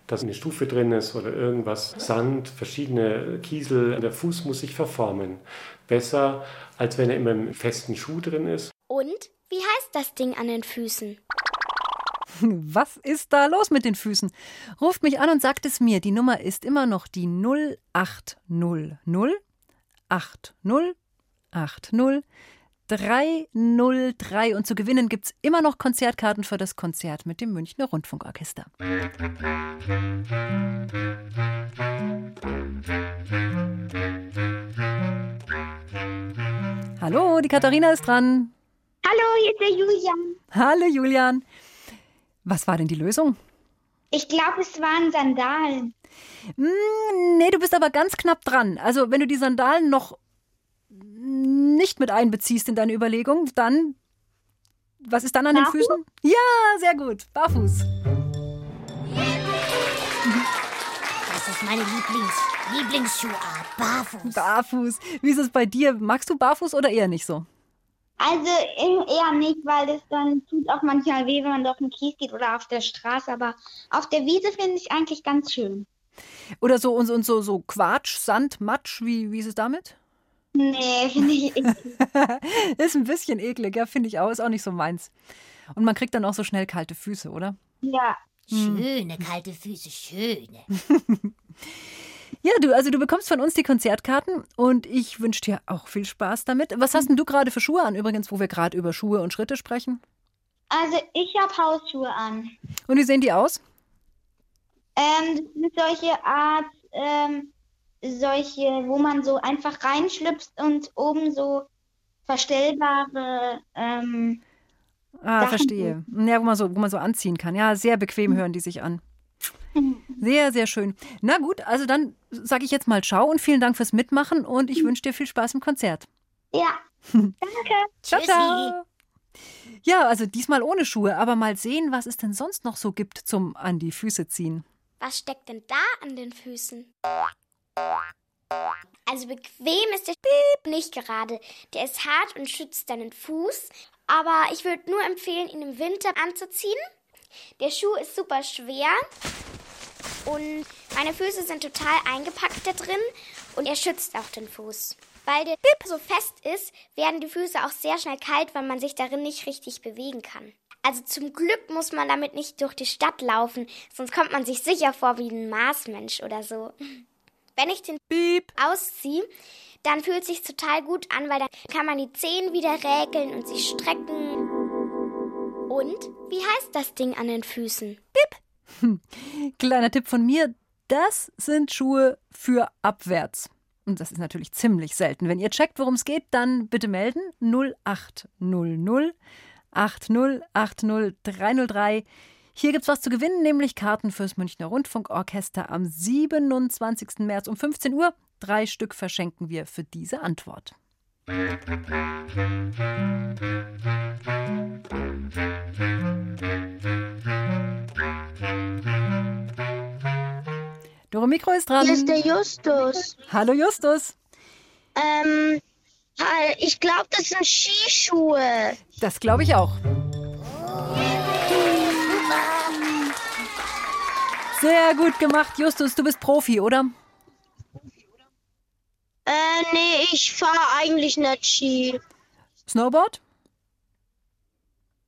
Dass eine Stufe drin ist oder irgendwas, Sand, verschiedene Kiesel. Der Fuß muss sich verformen. Besser, als wenn er immer im festen Schuh drin ist. Und wie heißt das Ding an den Füßen? Was ist da los mit den Füßen? Ruft mich an und sagt es mir. Die Nummer ist immer noch die 0800 80 303. Und zu gewinnen gibt es immer noch Konzertkarten für das Konzert mit dem Münchner Rundfunkorchester. Hallo, die Katharina ist dran. Hallo, hier ist der Julian. Hallo Julian. Was war denn die Lösung? Ich glaube, es waren Sandalen. Mm, nee, du bist aber ganz knapp dran. Also, wenn du die Sandalen noch nicht mit einbeziehst in deine Überlegung, dann. Was ist dann an Barfuß? den Füßen? Ja, sehr gut. Barfuß. Das ist meine Lieblings Lieblingsschuhart. Barfuß. Barfuß. Wie ist es bei dir? Magst du Barfuß oder eher nicht so? Also eher nicht, weil es dann tut auch manchmal weh, wenn man auf den Kies geht oder auf der Straße. Aber auf der Wiese finde ich eigentlich ganz schön. Oder so und so, und so, so Quatsch, Sand, Matsch, wie, wie ist es damit? Nee, finde ich eklig. ist ein bisschen eklig, ja, finde ich auch. Ist auch nicht so meins. Und man kriegt dann auch so schnell kalte Füße, oder? Ja. Schöne kalte Füße, schöne. ja, du, also du bekommst von uns die Konzertkarten und ich wünsche dir auch viel Spaß damit. Was hast denn du gerade für Schuhe an, übrigens, wo wir gerade über Schuhe und Schritte sprechen? Also ich habe Hausschuhe an. Und wie sehen die aus? Ähm, das sind solche Art, ähm, solche, wo man so einfach reinschlüpft und oben so verstellbare. Ähm, ah, Sachen verstehe. Ja, wo man, so, wo man so anziehen kann. Ja, sehr bequem mhm. hören die sich an. Sehr, sehr schön. Na gut, also dann sage ich jetzt mal Ciao und vielen Dank fürs Mitmachen und ich wünsche dir viel Spaß im Konzert. Ja, danke. ciao, ciao. Ja, also diesmal ohne Schuhe, aber mal sehen, was es denn sonst noch so gibt zum an die Füße ziehen. Was steckt denn da an den Füßen? Also bequem ist der Piep nicht gerade. Der ist hart und schützt deinen Fuß. Aber ich würde nur empfehlen, ihn im Winter anzuziehen. Der Schuh ist super schwer und meine Füße sind total eingepackt da drin und er schützt auch den Fuß. Weil der Piep so fest ist, werden die Füße auch sehr schnell kalt, weil man sich darin nicht richtig bewegen kann. Also zum Glück muss man damit nicht durch die Stadt laufen, sonst kommt man sich sicher vor wie ein Marsmensch oder so. Wenn ich den Piep ausziehe, dann fühlt es sich total gut an, weil dann kann man die Zehen wieder räkeln und sie strecken. Und wie heißt das Ding an den Füßen? Piep. Kleiner Tipp von mir, das sind Schuhe für abwärts. Und das ist natürlich ziemlich selten. Wenn ihr checkt, worum es geht, dann bitte melden 0800 8080303. Hier gibt's was zu gewinnen, nämlich Karten fürs Münchner Rundfunkorchester am 27. März um 15 Uhr. Drei Stück verschenken wir für diese Antwort. Dore Mikro ist dran. Hier ist der Justus. Hallo Justus. Ähm, ich glaube, das sind Skischuhe. Das glaube ich auch. Sehr gut gemacht, Justus. Du bist Profi, oder? Äh, nee, ich fahre eigentlich nicht Ski. Snowboard?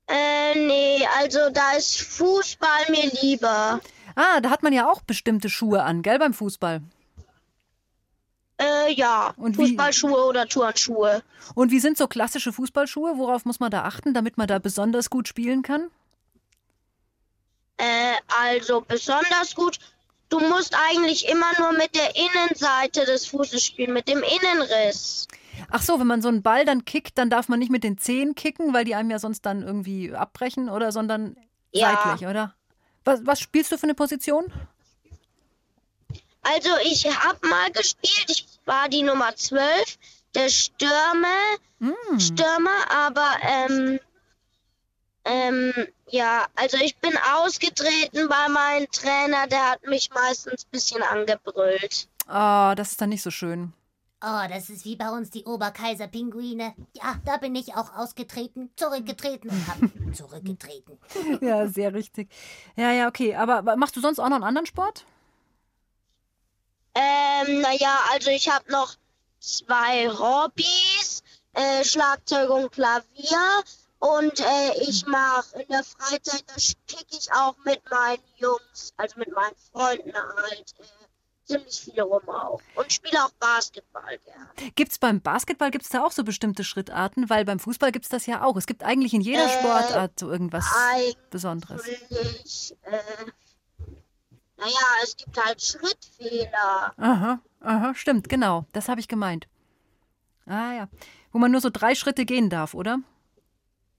Äh, nee, also da ist Fußball mir lieber. Ah, da hat man ja auch bestimmte Schuhe an, gell, beim Fußball? Äh, ja. Und Fußballschuhe wie, oder Turnschuhe. Und wie sind so klassische Fußballschuhe? Worauf muss man da achten, damit man da besonders gut spielen kann? Äh, also besonders gut. Du musst eigentlich immer nur mit der Innenseite des Fußes spielen, mit dem Innenriss. Ach so, wenn man so einen Ball dann kickt, dann darf man nicht mit den Zehen kicken, weil die einem ja sonst dann irgendwie abbrechen, oder? Sondern ja. seitlich, oder? Was, was spielst du für eine Position? Also ich habe mal gespielt, ich war die Nummer 12, der Stürmer, mm. Stürmer, aber ähm, ähm, ja, also ich bin ausgetreten bei meinem Trainer, der hat mich meistens ein bisschen angebrüllt. Oh, das ist dann nicht so schön. Oh, das ist wie bei uns die Oberkaiser-Pinguine. Ja, da bin ich auch ausgetreten, zurückgetreten und hab zurückgetreten. ja, sehr richtig. Ja, ja, okay. Aber machst du sonst auch noch einen anderen Sport? Ähm, naja, also ich habe noch zwei Hobbys, äh, Schlagzeug und Klavier. Und äh, ich mache in der Freizeit, da kicke ich auch mit meinen Jungs, also mit meinen Freunden halt, äh, ziemlich viel rum auch. Und spiele auch Basketball gerne. Gibt es beim Basketball, gibt es da auch so bestimmte Schrittarten? Weil beim Fußball gibt es das ja auch. Es gibt eigentlich in jeder Äh, Sportart so irgendwas Besonderes. Äh, naja, es gibt halt Schrittfehler. Aha, aha, stimmt, genau. Das habe ich gemeint. Ah ja. Wo man nur so drei Schritte gehen darf, oder?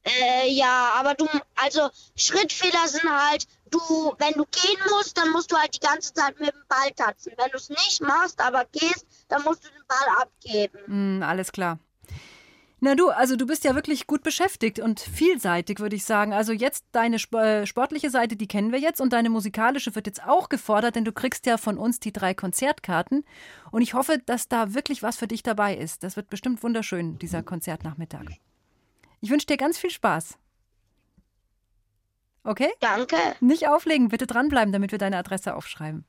Äh, ja, aber du, also Schrittfehler sind halt, du, wenn du gehen musst, dann musst du halt die ganze Zeit mit dem Ball tanzen. Wenn du es nicht machst, aber gehst, dann musst du den Ball abgeben. Hm, alles klar. Na du, also du bist ja wirklich gut beschäftigt und vielseitig, würde ich sagen. Also jetzt deine äh, sportliche Seite, die kennen wir jetzt und deine musikalische wird jetzt auch gefordert, denn du kriegst ja von uns die drei Konzertkarten und ich hoffe, dass da wirklich was für dich dabei ist. Das wird bestimmt wunderschön, dieser Konzertnachmittag. Ich wünsche dir ganz viel Spaß. Okay? Danke. Nicht auflegen, bitte dranbleiben, damit wir deine Adresse aufschreiben.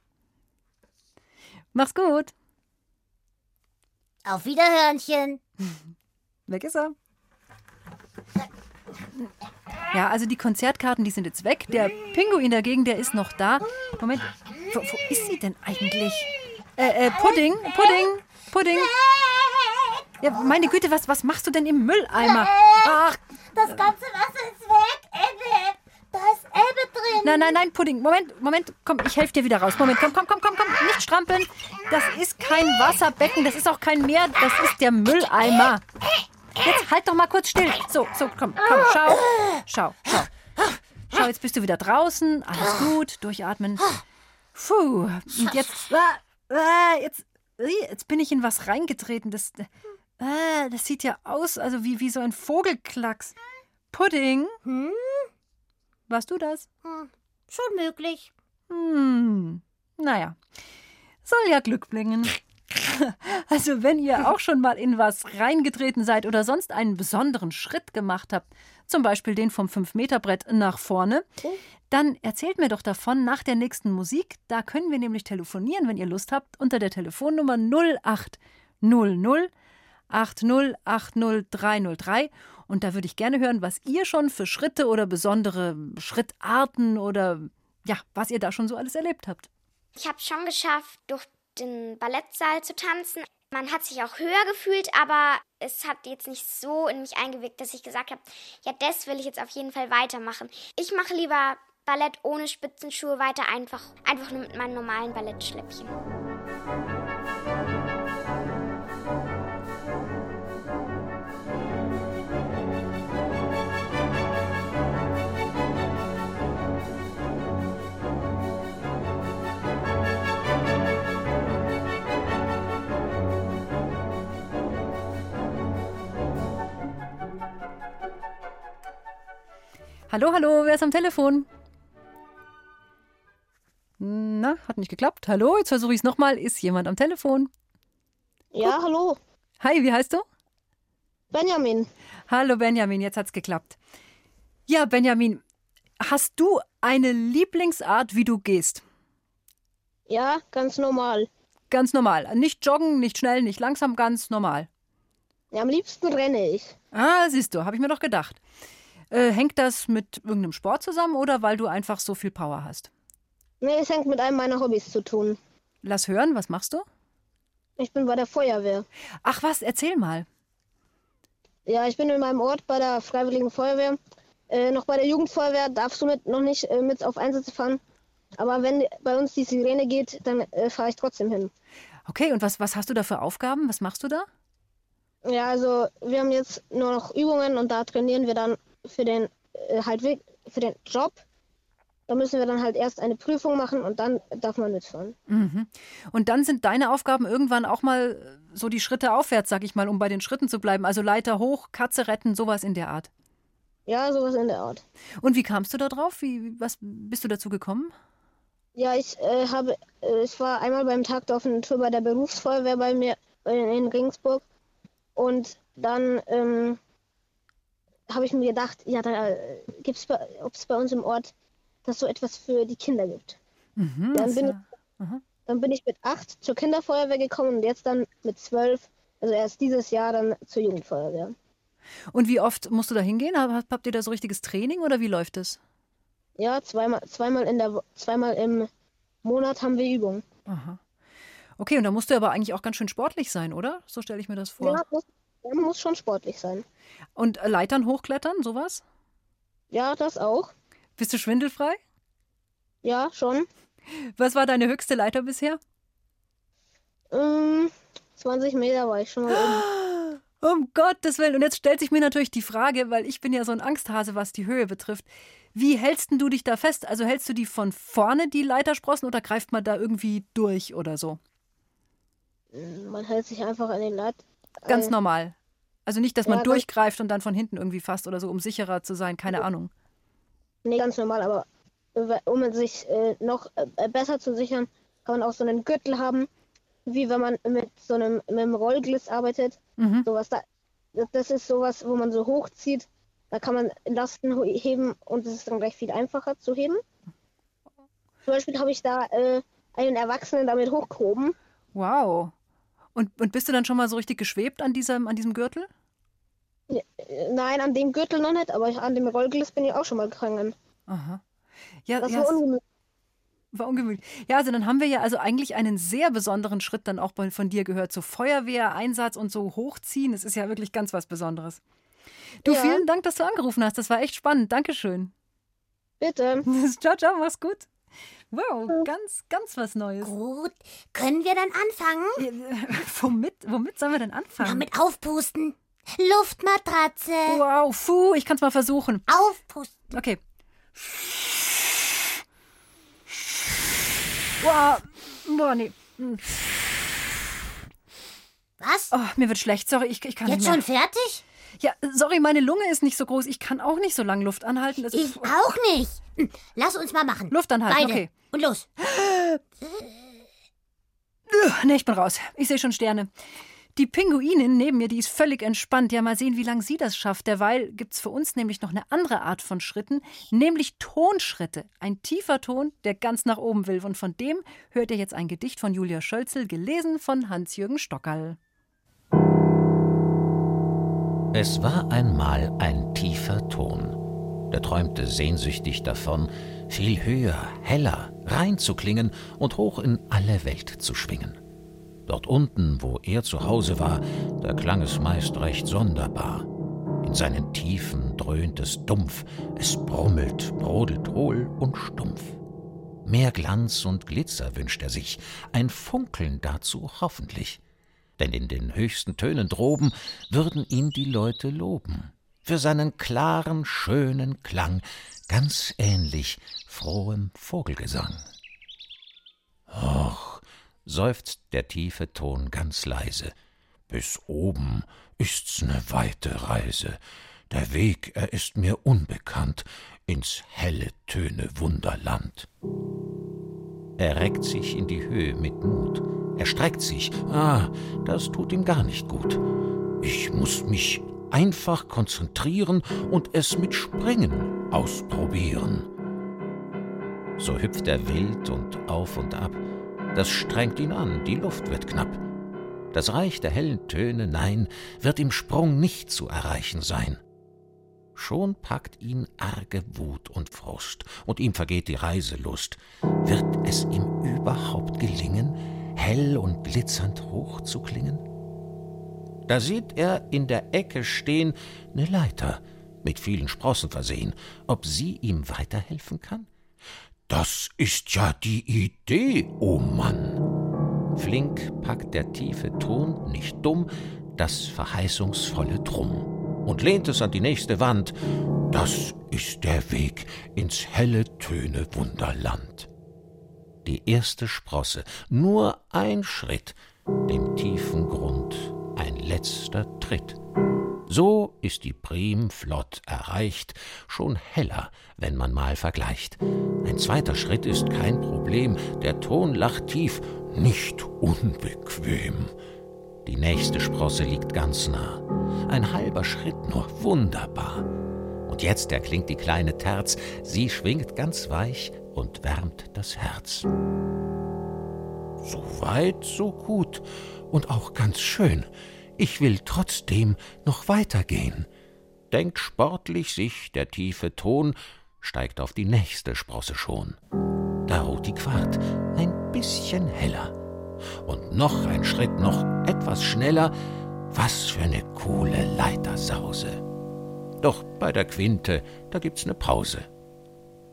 Mach's gut. Auf Wiederhörnchen. Weg ist er. Ja, also die Konzertkarten, die sind jetzt weg. Der Pinguin dagegen, der ist noch da. Moment, wo, wo ist sie denn eigentlich? Äh, äh, Pudding, Pudding, Pudding. Ja, meine Güte, was, was machst du denn im Mülleimer? Ach, Das ganze Wasser ist weg, Ebbe. Da ist Ebbe drin. nein, nein, nein, Pudding. Moment, Moment, komm, ich helfe dir wieder raus. Moment, komm, komm, komm, komm, komm, nicht strampeln. Das ist kein Wasserbecken, das ist auch kein Meer, das ist der Mülleimer. Jetzt halt doch mal kurz still. So, so, komm, komm, schau. Schau, schau. Schau, jetzt bist du wieder draußen. Alles gut, durchatmen. Puh, und jetzt, äh, äh, jetzt, äh, jetzt bin ich in was reingetreten. Das, äh, das sieht ja aus, also wie, wie so ein Vogelklacks. Pudding? Hm? Warst du das? Hm, schon möglich. Hm, naja, soll ja Glück bringen. Also, wenn ihr auch schon mal in was reingetreten seid oder sonst einen besonderen Schritt gemacht habt, zum Beispiel den vom 5-Meter-Brett nach vorne, dann erzählt mir doch davon nach der nächsten Musik. Da können wir nämlich telefonieren, wenn ihr Lust habt, unter der Telefonnummer 0800 8080303. Und da würde ich gerne hören, was ihr schon für Schritte oder besondere Schrittarten oder ja, was ihr da schon so alles erlebt habt. Ich habe schon geschafft, durch den Ballettsaal zu tanzen. Man hat sich auch höher gefühlt, aber es hat jetzt nicht so in mich eingewirkt, dass ich gesagt habe, ja, das will ich jetzt auf jeden Fall weitermachen. Ich mache lieber Ballett ohne Spitzenschuhe weiter, einfach, einfach nur mit meinen normalen Ballettschläppchen. Hallo, hallo, wer ist am Telefon? Na, hat nicht geklappt. Hallo, jetzt versuche ich es nochmal. Ist jemand am Telefon? Ja, hallo. Hi, wie heißt du? Benjamin. Hallo Benjamin, jetzt hat's geklappt. Ja, Benjamin, hast du eine Lieblingsart, wie du gehst? Ja, ganz normal. Ganz normal. Nicht joggen, nicht schnell, nicht langsam, ganz normal. Ja, am liebsten renne ich. Ah, siehst du, habe ich mir doch gedacht. Äh, hängt das mit irgendeinem Sport zusammen oder weil du einfach so viel Power hast? Nee, es hängt mit einem meiner Hobbys zu tun. Lass hören, was machst du? Ich bin bei der Feuerwehr. Ach was, erzähl mal. Ja, ich bin in meinem Ort bei der Freiwilligen Feuerwehr. Äh, noch bei der Jugendfeuerwehr darfst du mit, noch nicht äh, mit auf Einsätze fahren. Aber wenn bei uns die Sirene geht, dann äh, fahre ich trotzdem hin. Okay, und was, was hast du da für Aufgaben? Was machst du da? Ja, also wir haben jetzt nur noch Übungen und da trainieren wir dann für den äh, halt für den Job. Da müssen wir dann halt erst eine Prüfung machen und dann darf man mitfahren. Mhm. Und dann sind deine Aufgaben irgendwann auch mal so die Schritte aufwärts, sag ich mal, um bei den Schritten zu bleiben. Also Leiter hoch, Katze retten, sowas in der Art. Ja, sowas in der Art. Und wie kamst du da drauf? Wie, was bist du dazu gekommen? Ja, ich äh, habe, äh, ich war einmal beim Tag der offenen Tür bei der Berufsfeuerwehr bei mir äh, in Regensburg und dann ähm, habe ich mir gedacht, ja, da äh, gibt's, bei- ob es bei uns im Ort das so etwas für die Kinder gibt. Mhm, Dann bin, ich, ja- aha. dann bin ich mit acht zur Kinderfeuerwehr gekommen und jetzt dann mit zwölf, also erst dieses Jahr dann zur Jugendfeuerwehr. Und wie oft musst du da hingehen? Hab- Habt ihr da so richtiges Training oder wie läuft es? Ja, zweimal, zweimal in der zweimal im Monat haben wir Übungen. Aha. Okay, und da musst du aber eigentlich auch ganz schön sportlich sein, oder? So stelle ich mir das vor. Ja, muss, man muss schon sportlich sein. Und äh, Leitern hochklettern, sowas? Ja, das auch. Bist du schwindelfrei? Ja, schon. Was war deine höchste Leiter bisher? Ähm, 20 Meter war ich schon mal oben. Um Gottes Willen. Und jetzt stellt sich mir natürlich die Frage, weil ich bin ja so ein Angsthase, was die Höhe betrifft. Wie hältst du dich da fest? Also hältst du die von vorne, die Leitersprossen, oder greift man da irgendwie durch oder so? Man hält sich einfach an den Leit. Ganz äh, normal. Also nicht, dass man Ja, durchgreift und dann von hinten irgendwie fasst oder so, um sicherer zu sein. Keine Ahnung. Nee, ganz normal, aber äh, um sich äh, noch äh, besser zu sichern, kann man auch so einen Gürtel haben, wie wenn man mit so einem, mit einem Rollgliss arbeitet. Mhm. Sowas da, das- ist sowas, wo man so hochzieht. Da kann man Lasten heben und es ist dann gleich viel einfacher zu heben. Zum Beispiel habe ich da äh, einen Erwachsenen damit hochgehoben. Wow. Und, und bist du dann schon mal so richtig geschwebt an diesem, an diesem Gürtel? Äh, Nein, an dem Gürtel noch nicht, aber ich, an dem Rollgliss bin ich auch schon mal gegangen. Aha. Ja, Das ja, war ungemütlich. War ungemütlich. Ja, also dann haben wir ja also eigentlich einen sehr besonderen Schritt dann auch von dir gehört. So Feuerwehr, Einsatz und so hochziehen. Das ist ja wirklich ganz was Besonderes. Du, Ja. vielen Dank, dass du angerufen hast. Das war echt spannend. Dankeschön. Bitte. ciao, ciao, mach's gut. Wow, ganz, ganz was Neues. Gut. Können wir dann anfangen? womit, womit sollen wir denn anfangen? Na, mit Aufpusten. Luftmatratze. Wow, puh, ich kann's mal versuchen. Aufpusten. Okay. Wow, boah, nee. Hm. Was? Oh, mir wird schlecht. Sorry, ich, ich kann Jetzt nicht mehr. schon fertig? Ja, sorry, meine Lunge ist nicht so groß. Ich kann auch nicht so lange Luft anhalten. Das Ich auch nicht. Hm, Lass uns mal machen. Luft anhalten, Beide. okay. Und los. Ne, ich bin raus. Ich sehe schon Sterne. Die Pinguinin neben mir, die ist völlig entspannt. Ja, mal sehen, wie lange sie das schafft. Derweil gibt's für uns nämlich noch eine andere Art von Schritten, nämlich Tonschritte. Ein tiefer Ton, der ganz nach oben will. Und von dem hört ihr jetzt ein Gedicht von Julia Schölzel, gelesen von Hans-Jürgen Stockerl. Es war einmal ein tiefer Ton. Der träumte sehnsüchtig davon, viel höher, heller, rein zu klingen und hoch in alle Welt zu schwingen. Dort unten, wo er zu Hause war, da klang es meist recht sonderbar. In seinen Tiefen dröhnt es dumpf, es brummelt, brodelt hohl und stumpf. Mehr Glanz und Glitzer wünscht er sich, ein Funkeln dazu hoffentlich. Denn in den höchsten Tönen droben würden ihn die Leute loben, für seinen klaren, schönen Klang, ganz ähnlich frohem Vogelgesang. Och, seufzt der tiefe Ton ganz leise, bis oben ist's ne weite Reise, der Weg, er ist mir unbekannt, ins helle Töne Wunderland. Er reckt sich in die Höhe mit Mut. Er streckt sich. Ah, das tut ihm gar nicht gut. Ich muss mich einfach konzentrieren und es mit Springen ausprobieren. So hüpft er wild und auf und ab. Das strengt ihn an, die Luft wird knapp. Das Reich der hellen Töne, nein, wird im Sprung nicht zu erreichen sein. Schon packt ihn arge Wut und Frust, und ihm vergeht die Reiselust. Wird es ihm überhaupt gelingen, hell und glitzernd hoch zu klingen? Da sieht er in der Ecke stehen ne Leiter, mit vielen Sprossen versehen, ob sie ihm weiterhelfen kann? Das ist ja die Idee, o oh Mann! Flink packt der tiefe Ton, nicht dumm, das verheißungsvolle Drum und lehnt es an die nächste Wand. Das ist der Weg ins helle Töne Wunderland. Die erste Sprosse, nur ein Schritt, dem tiefen Grund ein letzter Tritt. So ist die Prim flott erreicht, schon heller, wenn man mal vergleicht. Ein zweiter Schritt ist kein Problem, der Ton lacht tief, nicht unbequem. Die nächste Sprosse liegt ganz nah. Ein halber Schritt nur, wunderbar. Und jetzt erklingt die kleine Terz, sie schwingt ganz weich und wärmt das Herz. So weit, so gut und auch ganz schön. Ich will trotzdem noch weitergehen. Denkt sportlich sich der tiefe Ton, steigt auf die nächste Sprosse schon. Da ruht die Quart, ein bisschen heller. Und noch ein Schritt, noch etwas schneller. Was für eine coole Leitersause. Doch bei der Quinte, da gibt's ne Pause.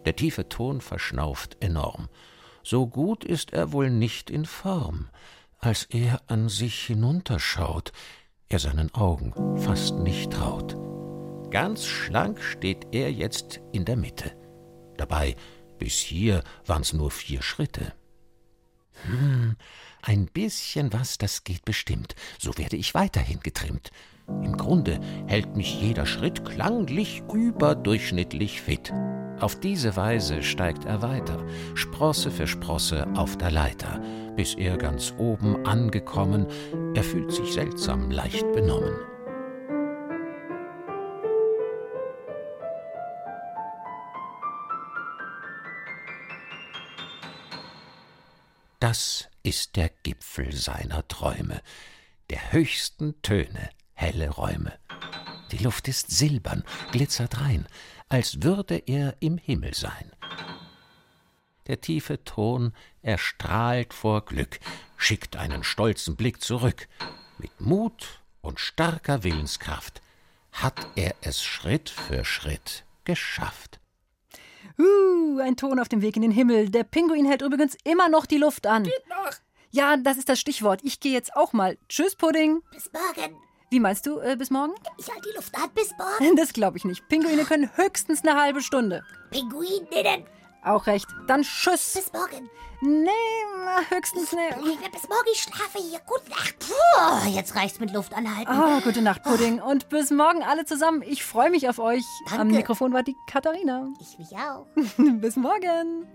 Der tiefe Ton verschnauft enorm. So gut ist er wohl nicht in Form, als er an sich hinunterschaut, er seinen Augen fast nicht traut. Ganz schlank steht er jetzt in der Mitte. Dabei, bis hier waren's nur vier Schritte. Hm, ein bisschen was, das geht bestimmt. So werde ich weiterhin getrimmt. Im Grunde hält mich jeder Schritt klanglich überdurchschnittlich fit. Auf diese Weise steigt er weiter, Sprosse für Sprosse auf der Leiter, bis er ganz oben angekommen, er fühlt sich seltsam leicht benommen. Das ist der Gipfel seiner Träume, der höchsten Töne, helle Räume. Die Luft ist silbern, glitzert rein, als würde er im Himmel sein. Der tiefe Ton erstrahlt vor Glück, schickt einen stolzen Blick zurück. Mit Mut und starker Willenskraft hat er es Schritt für Schritt geschafft. Uh, ein Ton auf dem Weg in den Himmel. Der Pinguin hält übrigens immer noch die Luft an. Geht noch. Ja, das ist das Stichwort. Ich gehe jetzt auch mal. Tschüss, Pudding. Bis morgen. Wie meinst du, äh, bis morgen? Ich halte die Luft an bis morgen. Das glaube ich nicht. Pinguine können höchstens eine halbe Stunde. Pinguininnen. Auch recht. Dann tschüss. Bis morgen. Nee, höchstens ne. Bis morgen, ich schlafe hier. Gute Nacht. Puh, jetzt reicht's mit Luft anhalten. Ah, gute Nacht, Pudding. Und bis morgen alle zusammen. Ich freue mich auf euch. Danke. Am Mikrofon war die Katharina. Ich mich auch. bis morgen.